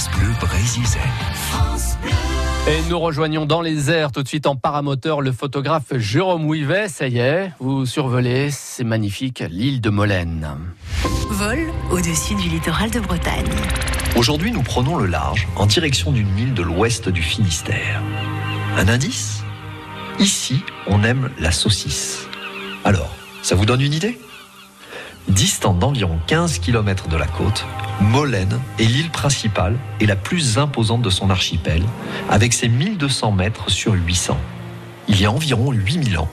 France Bleu Brésil. Et nous rejoignons dans les airs tout de suite en paramoteur le photographe Jérôme Ouivet. Ça y est, vous survolez, c'est magnifique, l'île de Molène. Vol au-dessus du littoral de Bretagne. Aujourd'hui, nous prenons le large en direction d'une île de l'ouest du Finistère. Un indice? Ici, on aime la saucisse. Alors, ça vous donne une idée? Distant d'environ 15 km de la côte, Molène est l'île principale et la plus imposante de son archipel, avec ses 1200 mètres sur 800. Il y a environ 8000 ans,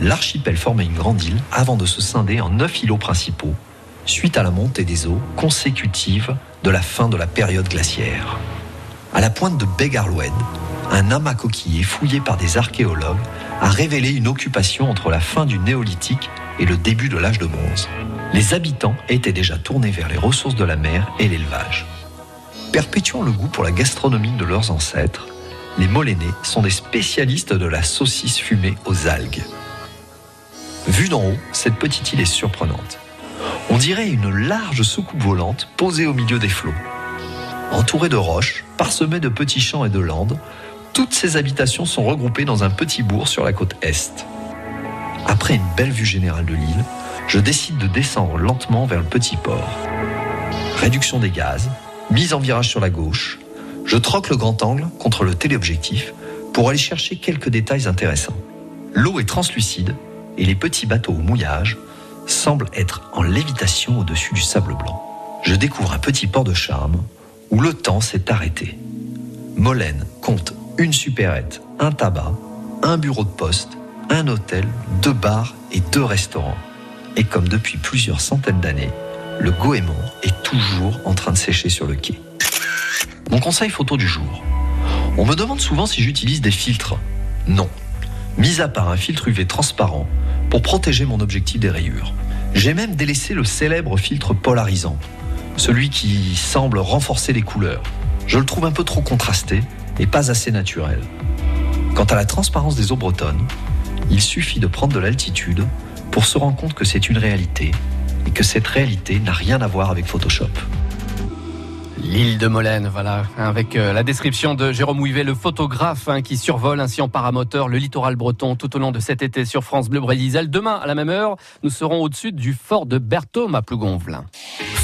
l'archipel formait une grande île avant de se scinder en neuf îlots principaux, suite à la montée des eaux consécutive de la fin de la période glaciaire. À la pointe de Begarloed, un amas coquillé fouillé par des archéologues a révélé une occupation entre la fin du néolithique et le début de l'âge de bronze. Les habitants étaient déjà tournés vers les ressources de la mer et l'élevage. Perpétuant le goût pour la gastronomie de leurs ancêtres, les Molénais sont des spécialistes de la saucisse fumée aux algues. Vue d'en haut, cette petite île est surprenante. On dirait une large soucoupe volante posée au milieu des flots. Entourée de roches, parsemée de petits champs et de landes, toutes ces habitations sont regroupées dans un petit bourg sur la côte est. Après une belle vue générale de l'île, je décide de descendre lentement vers le petit port. Réduction des gaz, mise en virage sur la gauche, je troque le grand angle contre le téléobjectif pour aller chercher quelques détails intéressants. L'eau est translucide et les petits bateaux au mouillage semblent être en lévitation au-dessus du sable blanc. Je découvre un petit port de charme où le temps s'est arrêté. Molène compte une supérette, un tabac, un bureau de poste, un hôtel, deux bars et deux restaurants. Et comme depuis plusieurs centaines d'années, le goémon est toujours en train de sécher sur le quai. Mon conseil photo du jour. On me demande souvent si j'utilise des filtres. Non. Mis à part un filtre UV transparent pour protéger mon objectif des rayures. J'ai même délaissé le célèbre filtre polarisant, celui qui semble renforcer les couleurs. Je le trouve un peu trop contrasté et pas assez naturel. Quant à la transparence des eaux bretonnes, il suffit de prendre de l'altitude pour se rendre compte que c'est une réalité et que cette réalité n'a rien à voir avec Photoshop. L'île de Molène, voilà, avec euh, la description de Jérôme Ouivet, le photographe hein, qui survole ainsi en paramoteur le littoral breton tout au long de cet été sur France Bleu Brésil. Demain, à la même heure, nous serons au-dessus du fort de Berthaume à Plougonvelin.